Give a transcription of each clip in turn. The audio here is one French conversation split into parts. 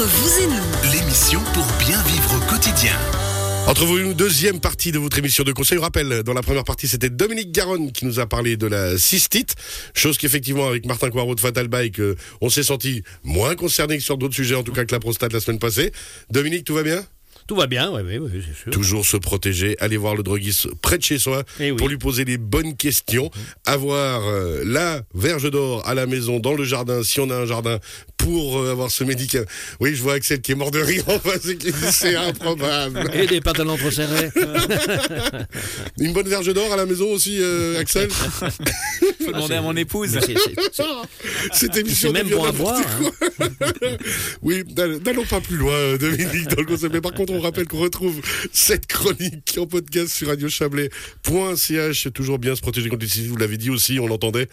Entre vous et nous, L'émission pour bien vivre au quotidien. Entre vous, une deuxième partie de votre émission de conseil. Je rappelle, dans la première partie, c'était Dominique Garonne qui nous a parlé de la cystite. Chose qu'effectivement, avec Martin Coirot de Fatal Bike, euh, on s'est senti moins concerné que sur d'autres sujets, en tout cas que la prostate la semaine passée. Dominique, tout va bien? Tout va bien, oui, oui, oui, c'est sûr. Toujours se protéger, aller voir le droguiste près de chez soi Eh oui. pour lui poser les bonnes questions, avoir euh, la verge d'or à la maison, dans le jardin, si on a un jardin, pour euh, avoir ce médicament. Oui, je vois Axel qui est mort de rire en face et qui dit c'est improbable. Et des pantalons trop serrés. Une bonne verge d'or à la maison aussi, euh, Axel? Faut demander à mon épouse. Mais c'est- c'est- c'est- Cette émission C'est même devient bon à n'importe voir, quoi. oui, n'all- n'allons pas plus loin, euh, Dominique, dans le concept. Mais par contre, on rappelle qu'on retrouve cette chronique en podcast sur radiochablais.ch. C'est toujours bien se protéger contre les cystite. Vous l'avez dit aussi, on l'entendait.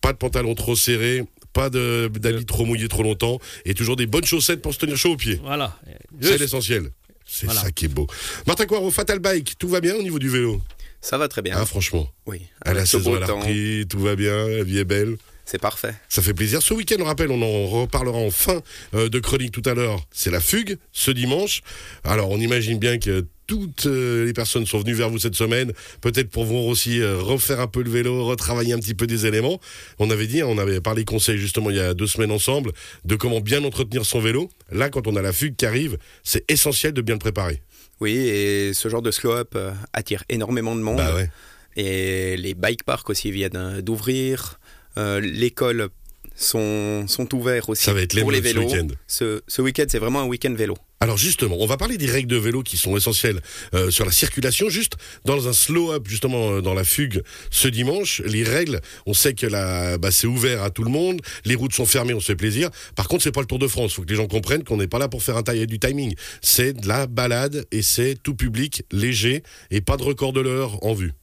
Pas de pantalon trop serré, pas de- d'habits trop mouillés trop longtemps, et toujours des bonnes chaussettes pour se tenir chaud aux pieds. Voilà. C'est l'essentiel. C'est Voilà. ça qui est beau. Martin Coirot, Fatal Bike, tout va bien au niveau du vélo? Ça va très bien. Ah, franchement. oui. À la saison, elle a repris, tout va bien, la vie est belle. C'est parfait. Ça fait plaisir. Ce week-end, on rappelle, on en reparlera en fin euh, de chronique tout à l'heure. C'est la fugue, ce dimanche. Alors, on imagine bien que toutes euh, les personnes sont venues vers vous cette semaine, peut-être pour vous aussi euh, refaire un peu le vélo, retravailler un petit peu des éléments. On avait dit, on avait parlé conseil justement il y a deux semaines ensemble, de comment bien entretenir son vélo. Là, quand on a la fugue qui arrive, c'est essentiel de bien le préparer. Oui, et ce genre de slow-up euh, attire énormément de monde. Bah ouais. Et les bike parks aussi viennent euh, d'ouvrir. Euh, L'école sont, sont ouverts aussi Ça va être pour les l'émeute ce vélos. week-end. Ce, ce week-end, c'est vraiment un week-end vélo. Alors justement, on va parler des règles de vélo qui sont essentielles euh, sur la circulation. Juste dans un slow-up, justement euh, dans la fugue ce dimanche, les règles, on sait que bah, c'est ouvert à tout le monde, les routes sont fermées, on se fait plaisir. Par contre, c'est pas le Tour de France. Faut que les gens comprennent qu'on n'est pas là pour faire un taille du timing. C'est de la balade et c'est tout public, léger et pas de record de l'heure en vue.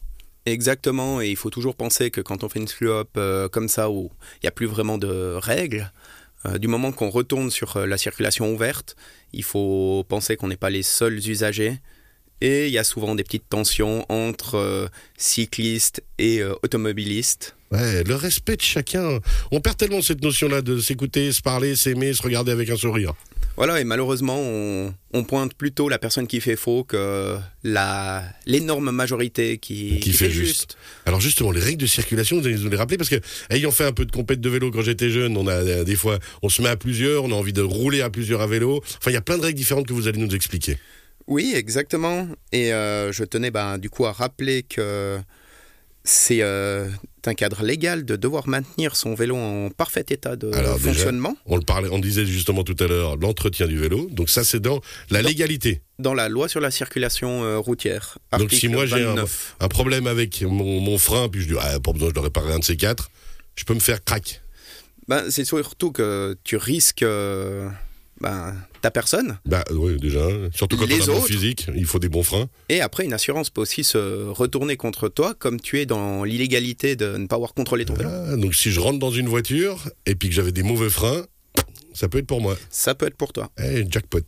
Exactement, et il faut toujours penser que quand on fait une slow-up euh, comme ça, où il n'y a plus vraiment de règles, euh, du moment qu'on retourne sur euh, la circulation ouverte, il faut penser qu'on n'est pas les seuls usagers. Et il y a souvent des petites tensions entre euh, cyclistes et automobilistes. Ouais, le respect de chacun. On perd tellement cette notion-là de s'écouter, se parler, s'aimer, se regarder avec un sourire. Voilà, et malheureusement, on, on pointe plutôt la personne qui fait faux que la l'énorme majorité qui, Qui fait juste. Alors justement, les règles de circulation, vous allez nous les rappeler parce que ayant fait un peu de compète de vélo quand j'étais jeune, on a euh, des fois, on se met à plusieurs, on a envie de rouler à plusieurs à vélo. Enfin, il y a plein de règles différentes que vous allez nous expliquer. Oui, exactement. Et euh, je tenais ben, du coup à rappeler que c'est euh, un cadre légal de devoir maintenir son vélo en parfait état de Alors, déjà, fonctionnement On le parlait, on disait justement tout à l'heure l'entretien du vélo. Donc ça, c'est dans la légalité. dans la loi sur la circulation euh, routière. Donc si moi j'ai un, 29. un problème avec mon, mon frein, puis je dis ah, pas besoin, je dois réparer un de ces quatre, je peux me faire crack. Ben, c'est surtout que tu risques euh, ben, ta personne. Bah oui, déjà. Surtout quand Les on a un bon physique, il faut des bons freins. Et après, une assurance peut aussi se retourner contre toi, comme tu es dans l'illégalité de ne pas avoir contrôlé ton vélo. Ah, donc si je rentre dans une voiture et puis que j'avais des mauvais freins, ça peut être pour moi. Ça peut être pour toi. Eh, jackpot.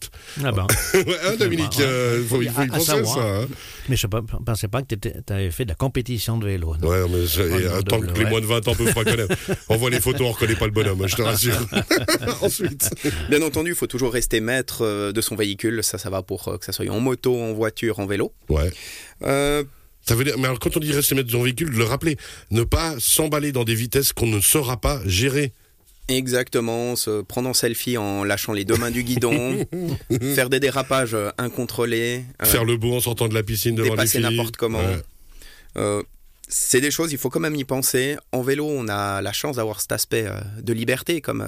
Ah ben. hein, Dominique, Ouais. euh, faut, il faut y À penser à ça. hein. Mais je ne pensais pas que tu avais fait de la compétition de vélo. non? Ouais, mais c'est- Ouais, non, attends que les moins de 20 ans peuvent pas connaître. On voit les photos, on reconnaît pas le bonhomme, hein, je te rassure. Ensuite. Bien entendu, il faut toujours rester maître euh, de son véhicule. Ça, ça va pour euh, que ça soit en moto, en voiture, en vélo. Ouais. Euh, Ça veut dire, mais alors quand on dit rester maître de son véhicule, de le rappeler, ne pas s'emballer dans des vitesses qu'on ne saura pas gérer. Exactement, se prendre en selfie en lâchant les deux mains du guidon, faire des dérapages euh, incontrôlés, euh, Faire le beau en sortant de la piscine devant les filles. n'importe comment. Ouais. Euh, c'est des choses, il faut quand même y penser. En vélo, on a la chance d'avoir cet aspect de liberté, comme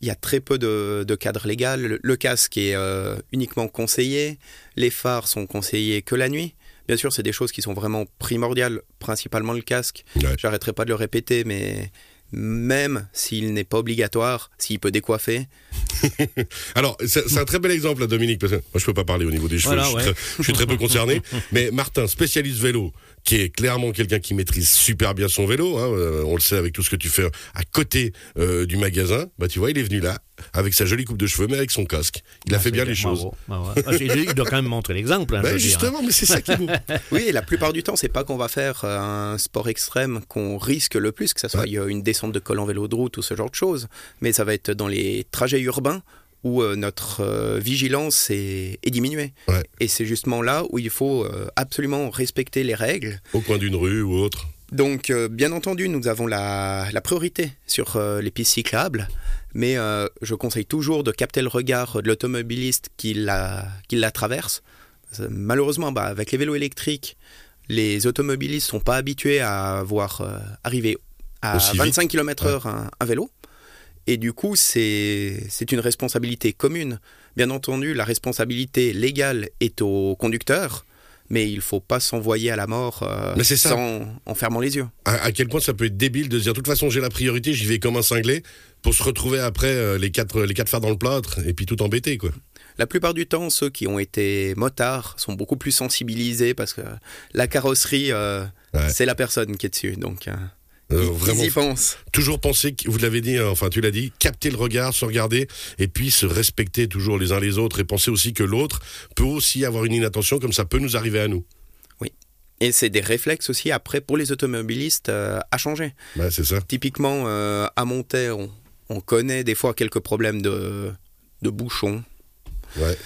il y a très peu de, de cadre légal. Le, le casque est euh, uniquement conseillé, les phares sont conseillés que la nuit. Bien sûr, c'est des choses qui sont vraiment primordiales, principalement le casque. Ouais. J'arrêterai pas de le répéter, mais même s'il n'est pas obligatoire, s'il peut décoiffer, Alors, c'est un très bel exemple, là, Dominique, parce que moi, je peux pas parler au niveau des cheveux, Voilà, je, suis ouais. très, je suis très peu concerné. Mais Martin, spécialiste vélo, qui est clairement quelqu'un qui maîtrise super bien son vélo, hein, euh, on le sait avec tout ce que tu fais à côté euh, du magasin, bah tu vois, il est venu là, avec sa jolie coupe de cheveux, mais avec son casque. Il a Ah, fait bien les choses. Bah ouais. Ah, c'est- Il doit quand même montrer l'exemple. hein, dire. justement, mais c'est ça qui est beau. Oui, et la plupart du temps, c'est pas qu'on va faire euh, un sport extrême qu'on risque le plus, que ça soit Ouais. une descente de col en vélo de route ou ce genre de choses, mais ça va être dans les trajets urbains où euh, notre euh, vigilance est, est diminuée. Ouais. Et c'est justement là où il faut euh, absolument respecter les règles. Au coin d'une rue ou autre. Donc, euh, bien entendu, nous avons la, la priorité sur euh, les pistes cyclables, mais euh, je conseille toujours de capter le regard de l'automobiliste qui la, qui la traverse. Malheureusement, bah, avec les vélos électriques, les automobilistes sont pas habitués à voir arriver à Aussi vite. 25 km/h un, un vélo. Et du coup, c'est une responsabilité commune. Bien entendu, la responsabilité légale est au conducteur, mais il faut pas s'envoyer à la mort euh, sans en fermant les yeux. À, à quel point ça peut être débile de se dire, de toute façon, j'ai la priorité, j'y vais comme un cinglé, pour se retrouver après euh, les quatre, les quatre fers dans le plâtre, et puis tout embêté, quoi. La plupart du temps, ceux qui ont été motards sont beaucoup plus sensibilisés parce que la carrosserie, euh, Ouais. c'est la personne qui est dessus. Donc, euh, ils- vraiment, ils y pensent. toujours penser, vous l'avez dit, euh, enfin tu l'as dit, capter le regard, se regarder, et puis se respecter toujours les uns les autres, et penser aussi que l'autre peut aussi avoir une inattention, comme ça peut nous arriver à nous. Et c'est des réflexes aussi après pour les automobilistes euh, à changer. Bah, c'est ça. Typiquement, euh, à Montaigne, on, on connaît des fois quelques problèmes de, de bouchons. Ouais.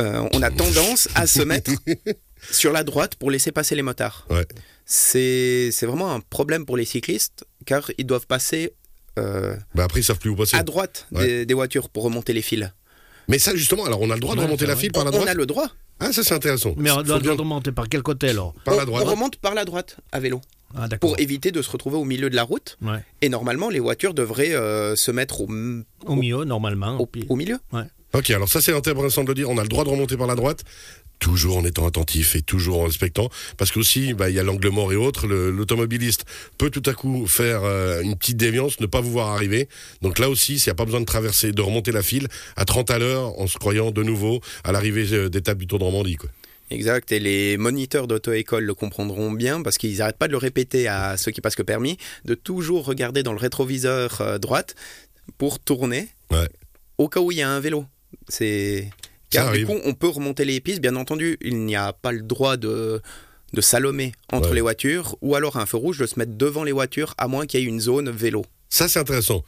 On a tendance à se mettre sur la droite pour laisser passer les motards. Ouais. C'est c'est vraiment un problème pour les cyclistes car ils doivent passer euh, Bah, après, ils savent plus où passer. à droite Ouais. des, des voitures pour remonter les fils. Mais ça, justement, alors on a le droit de Ouais, remonter la file par la on droite a le droit. Ah, ça c'est intéressant. Mais on Faut doit bien- remonter par quel côté alors Par la on, droite. on remonte par la droite à vélo Ah d'accord. pour éviter de se retrouver au milieu de la route. Ouais. Et normalement, les voitures devraient euh, se mettre au, m- Au milieu, normalement. au, au milieu. Ok, alors ça c'est intéressant de le dire. On a le droit de remonter par la droite, toujours en étant attentif et toujours en respectant, parce qu'aussi bah, il y a l'angle mort et autres. Le- L'automobiliste peut tout à coup faire euh, une petite déviance, ne pas vous voir arriver. Donc là aussi, s'il n'y a pas besoin de traverser, de remonter la file à 30 à l'heure, en se croyant de nouveau à l'arrivée euh, d'étape du Tour de Normandie. Quoi. Exact, et les moniteurs d'auto-école le comprendront bien parce qu'ils n'arrêtent pas de le répéter à ceux qui passent que permis, de toujours regarder dans le rétroviseur euh, droite pour tourner Ouais. au cas où il y a un vélo. C'est Ça car du arrive. coup on peut remonter les pistes. Bien entendu, il n'y a pas le droit de de salomer entre Ouais. les voitures ou alors à un feu rouge de se mettre devant les voitures à moins qu'il y ait une zone vélo. Ça c'est intéressant.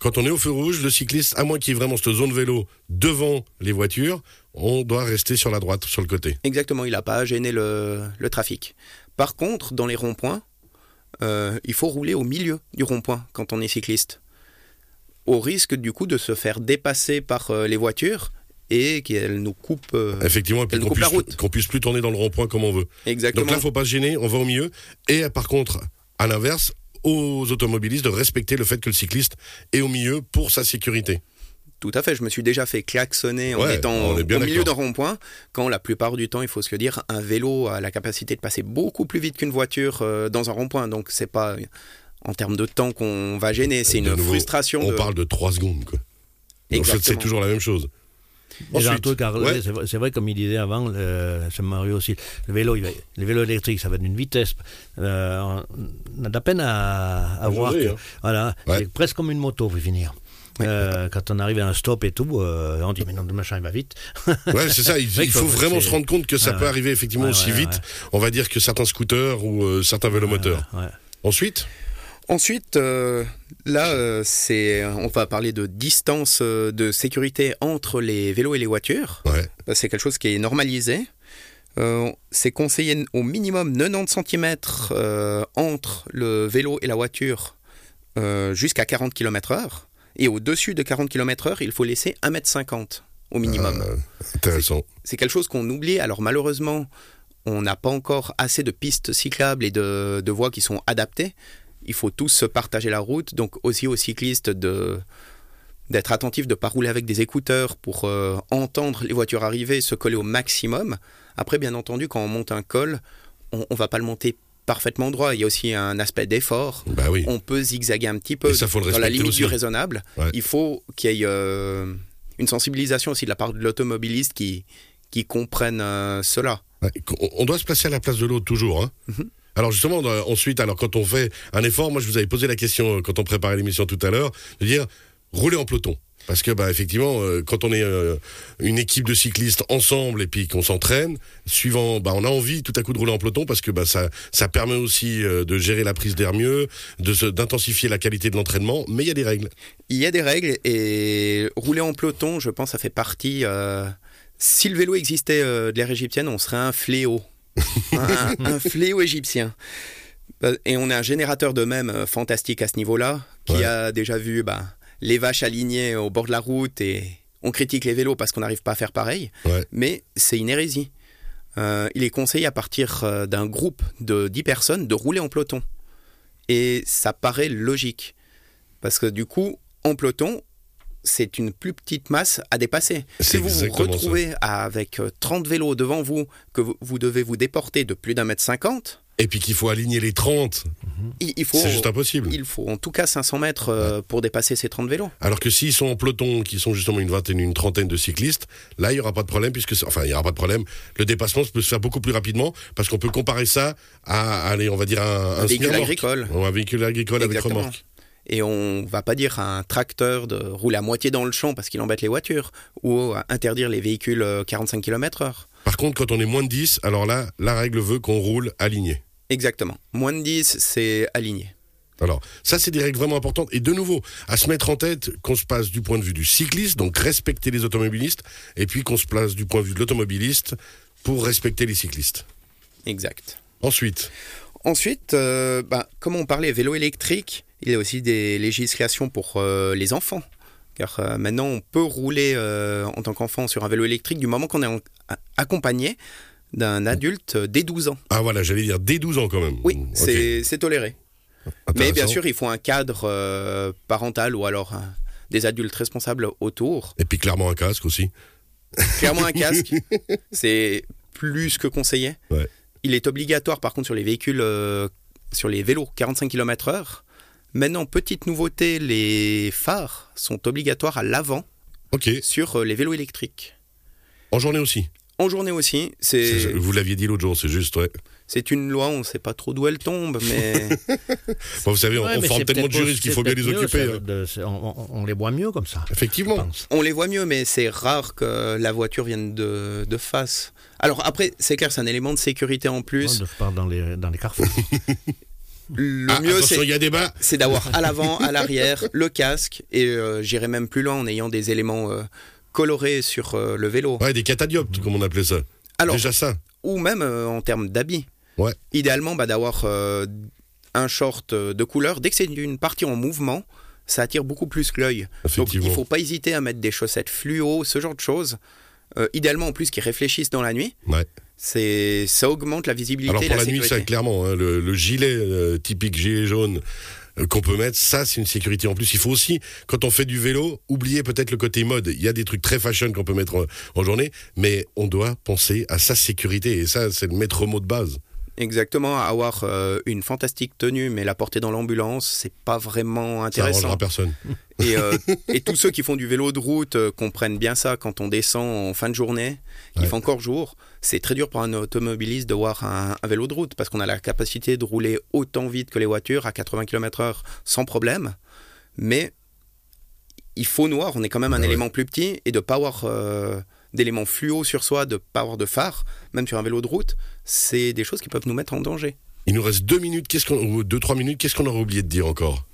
Quand on est au feu rouge, le cycliste, à moins qu'il y ait vraiment cette zone vélo devant les voitures, on doit rester sur la droite, sur le côté. Exactement, il n'a pas à gêner le, le trafic. Par contre, dans les ronds-points, euh, il faut rouler au milieu du rond-point quand on est cycliste. Au risque du coup de se faire dépasser par euh, les voitures et qu'elles nous coupent. euh, Effectivement, et puis Elle qu'on coupe la puisse, puisse plus tourner dans le rond-point comme on veut. exactement. Donc là, faut pas se gêner, on va au milieu. Et euh, par contre, à l'inverse, aux automobilistes de respecter le fait que le cycliste est au milieu pour sa sécurité. Tout à fait, je me suis déjà fait klaxonner en Ouais, étant au milieu d'un rond-point, quand la plupart du temps, il faut se le dire, un vélo a la capacité de passer beaucoup plus vite qu'une voiture euh, dans un rond-point. Donc c'est pas en termes de temps qu'on va gêner, c'est une nouveau, frustration. On de... parle de 3 secondes. Quoi. Donc, c'est toujours la même chose. Ensuite, ouais. c'est vrai, comme il disait avant, le- c'est Mario aussi, le vélo, il va, le vélo électrique, ça va d'une vitesse. euh, on a de la peine à, voir. hein. Voilà, Ouais. c'est presque comme une moto, pour finir. Euh, quand on arrive à un stop et tout, euh, on dit mais non, le machin il va vite. Ouais, c'est ça. Il, faut vraiment se rendre compte que ça peut ouais. arriver effectivement Ouais, aussi ouais, vite. On va dire que certains scooters ou euh, certains vélomoteurs. Ensuite, Ensuite, euh, là, euh, c'est, on va parler de distance euh, de sécurité entre les vélos et les voitures. ouais. Euh, C'est quelque chose qui est normalisé. C'est conseillé au minimum 90 cm entre le vélo et la voiture jusqu'à 40 km/h. Et au-dessus de 40 km/h, il faut laisser 1,50 m au minimum. Intéressant. c'est quelque chose qu'on oublie. Alors malheureusement, on n'a pas encore assez de pistes cyclables et de, de voies qui sont adaptées. Il faut tous se partager la route, donc aussi aux cyclistes de d'être attentifs, de ne pas rouler avec des écouteurs pour euh, entendre les voitures arriver, se coller au maximum. Après, bien entendu, quand on monte un col, on ne va pas le monter parfaitement droit. Il y a aussi un aspect d'effort. Bah oui. On peut zigzaguer un petit peu ça, faut le dans la limite aussi. du raisonnable. Ouais. Il faut qu'il y ait euh, une sensibilisation aussi de la part de l'automobiliste qui, qui comprenne euh, cela. Ouais, on- On doit se placer à la place de l'autre toujours. Hein. Mhm. Alors justement, ensuite, alors quand on fait un effort, moi je vous avais posé la question euh, quand on préparait l'émission tout à l'heure, de dire rouler en peloton. Parce que bah effectivement, euh, quand on est euh, une équipe de cyclistes ensemble et puis qu'on s'entraîne, suivant, bah on a envie tout à coup de rouler en peloton parce que bah ça ça permet aussi de gérer la prise d'air mieux, de d'intensifier la qualité de l'entraînement, mais il y a des règles. Il y a des règles et rouler en peloton, je pense, ça fait partie. si le vélo existait de l'ère égyptienne, on serait un fléau. Un, un fléau égyptien. Euh, Et on est un générateur de même euh, fantastique à ce niveau-là, qui Ouais. a déjà vu bah, les vaches alignées au bord de la route et on critique les vélos parce qu'on n'arrive pas à faire pareil. Ouais. Mais c'est une hérésie. Euh, il est conseillé à partir euh, d'un groupe de 10 personnes de rouler en peloton. Et ça paraît logique. Parce que du coup, en peloton, c'est une plus petite masse à dépasser. Si vous vous ça. retrouvez avec euh, 30 vélos devant vous, que vous, vous devez vous déporter de plus d'un mètre cinquante, Et puis qu'il faut aligner les 30, il, il faut, c'est juste impossible. il faut en tout cas 500 mètres euh, pour dépasser ces 30 vélos. Alors que s'ils sont en peloton, qui sont justement une vingtaine, une trentaine de cyclistes, là, il n'y aura pas de problème, puisque, enfin, il n'y aura pas de problème. Le dépassement peut se faire beaucoup plus rapidement, parce qu'on peut comparer ça à, allez, on va dire un, Un véhicule agricole. Ou un véhicule agricole avec remorque. Et on va pas dire à un tracteur de rouler à moitié dans le champ parce qu'il embête les voitures, ou à interdire les véhicules euh, 45 km/h. Par contre, quand on est moins de 10, alors là, la règle veut qu'on roule aligné. Exactement. Moins de 10, c'est aligné. Alors, ça, c'est des règles vraiment importantes. Et de nouveau, à se mettre en tête qu'on se passe du point de vue du cycliste, donc respecter les automobilistes, et puis qu'on se place du point de vue de l'automobiliste pour respecter les cyclistes. Exact. Ensuite, Ensuite, euh, bah, comme on parlait vélo électrique, il y a aussi des législations pour euh, les enfants. Car euh, maintenant, on peut rouler euh, en tant qu'enfant sur un vélo électrique du moment qu'on est accompagné d'un adulte dès 12 ans. ah voilà, j'allais dire dès 12 ans quand même. Oui, c'est toléré. Mais bien sûr, il faut un cadre euh, parental ou alors euh, des adultes responsables autour. Et puis clairement un casque aussi. Clairement un casque, c'est plus que conseillé. Ouais. Il est obligatoire par contre sur les véhicules, euh, sur les vélos 45 km/h. Maintenant, petite nouveauté, les phares sont obligatoires à l'avant sur euh, les vélos électriques. en journée aussi. En journée aussi, C'est- Vous l'aviez dit l'autre jour, c'est juste, ouais. c'est une loi, on ne sait pas trop d'où elle tombe, mais Bon, vous savez, on, Ouais, forme tellement de juristes qu'il faut bien les mieux, occuper. hein. de- on, les voit mieux comme ça. Effectivement. on les voit mieux, mais c'est rare que la voiture vienne de, de face. Alors après, c'est clair, c'est un élément de sécurité en plus. On part dans les, dans les carrefours. Le Ah, mieux, c'est il y a débat. c'est d'avoir à l'avant, à l'arrière, le casque, et euh, j'irai même plus loin en ayant des éléments euh, colorés sur euh, le vélo. Ouais, des catadioptes, comme on appelait ça. Alors, Déjà ça. ou même en termes d'habits. Ouais. Idéalement, bah, d'avoir un short de couleur. Dès que c'est une partie en mouvement, ça attire beaucoup plus que l'œil. Donc, il faut pas hésiter à mettre des chaussettes fluo, ce genre de choses. Idéalement, en plus, qui réfléchissent dans la nuit. Ouais. C'est, ça augmente la visibilité Alors pour la, la nuit, ça clairement, hein, le, le gilet euh, typique gilet jaune euh, qu'on peut mettre, ça c'est une sécurité en plus. Il faut aussi, quand on fait du vélo, oublier peut-être le côté mode. Il y a des trucs très fashion qu'on peut mettre en, en journée, mais on doit penser à sa sécurité et ça c'est le maître mot de base. Exactement, avoir euh, une fantastique tenue, mais la porter dans l'ambulance, c'est pas vraiment Ça intéressant. arrangera personne. Et, euh, et tous ceux qui font du vélo de route euh, comprennent bien ça quand on descend en fin de journée, il Ouais. fait encore jour. C'est très dur pour un automobiliste de voir un, un vélo de route parce qu'on a la capacité de rouler autant vite que les voitures à 80 km/h sans problème. Mais il faut noir, on est quand même un Ah ouais. élément plus petit et de pas avoir euh, d'éléments fluo sur soi, de pas avoir de phare, même sur un vélo de route, c'est des choses qui peuvent nous mettre en danger. Il nous reste deux minutes, qu'est-ce qu'on, ou deux trois minutes, qu'est-ce qu'on aurait oublié de dire encore?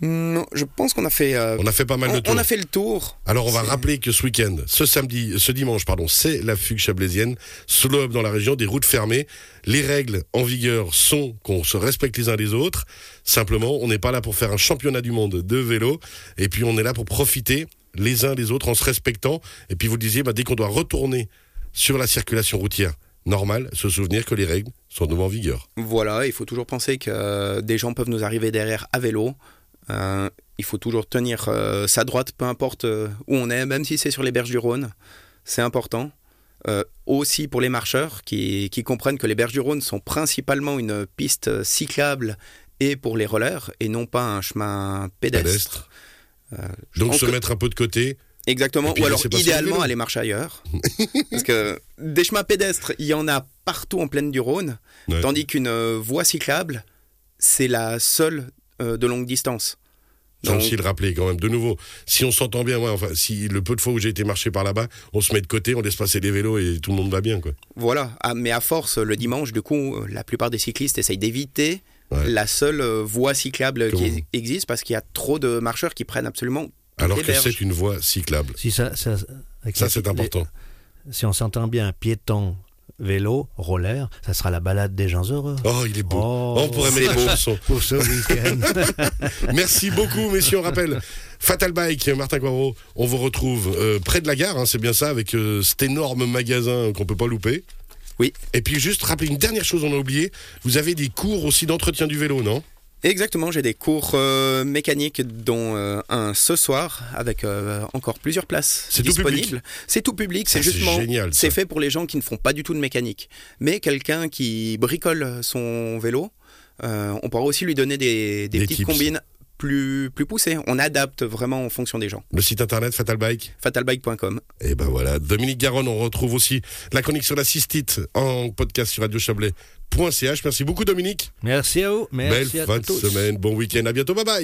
Non, je pense qu'on a fait. euh, On a fait pas mal de tours. on a fait le tour. Alors on va rappeler que ce week-end, ce samedi, ce dimanche, pardon, c'est la fugue chablaisienne, slow up dans la région, des routes fermées. Les règles en vigueur sont qu'on se respecte les uns les autres. Simplement, on n'est pas là pour faire un championnat du monde de vélo, et puis on est là pour profiter les uns les autres en se respectant. Et puis vous le disiez, bah, dès qu'on doit retourner sur la circulation routière normale, se souvenir que les règles sont de nouveau en vigueur. Voilà, il faut toujours penser que euh, des gens peuvent nous arriver derrière à vélo. Euh, il faut toujours tenir euh, sa droite, peu importe euh, où on est, même si c'est sur les berges du Rhône. C'est important. Aussi pour les marcheurs qui, qui comprennent que les berges du Rhône sont principalement une piste cyclable et pour les rollers et non pas un chemin pédestre. Pédestre. Euh, Donc se que- mettre un peu de côté. Exactement, puis ou alors idéalement aller marcher ailleurs. Parce que des chemins pédestres, il y en a partout en plaine du Rhône, Ouais. tandis qu'une euh, voie cyclable, c'est la seule euh, de longue distance. Donc- aussi le rappeler quand même. De nouveau, si on s'entend bien, ouais, enfin, si le peu de fois où j'ai été marcher par là-bas, on se met de côté, on laisse passer les vélos et tout le monde va bien, quoi. Voilà, Ah, mais à force, le dimanche, du coup, la plupart des cyclistes essayent d'éviter Ouais. la seule euh, voie cyclable qui existe parce qu'il y a trop de marcheurs qui prennent absolument Alors les que c'est une voie cyclable. Si, ça, ça- Ça, les- c'est important. les- si on s'entend bien, piéton, vélo, roller, ça sera la balade des gens heureux. Oh, il est beau. Oh, on pourrait mettre. Pour ce week-end. Merci beaucoup, messieurs. On rappelle, Fatal Bike, Martin Coirot, on vous retrouve euh, près de la gare, hein, c'est bien ça, avec euh, cet énorme magasin qu'on peut pas louper. Oui. Et puis juste rappeler une dernière chose, on a oublié, vous avez des cours aussi d'entretien du vélo, non? Exactement, j'ai des cours euh, mécaniques, dont euh, un ce soir, avec euh, encore plusieurs places C'est tout disponibles. C'est tout public, c'est c'est justement, génial, ça. c'est fait pour les gens qui ne font pas du tout de mécanique. Mais quelqu'un qui bricole son vélo, on pourra aussi lui donner des, des Des petites tips. combines plus, plus poussées. On adapte vraiment en fonction des gens. Le site internet Fatal Bike Fatalbike.com. Et ben voilà, Dominique Garonne, on retrouve aussi la chronique sur la cystite en podcast sur radiochablais.ch. Merci beaucoup Dominique. Merci à vous. Merci Belle à fin de tous. semaine, bon week-end, à bientôt, bye bye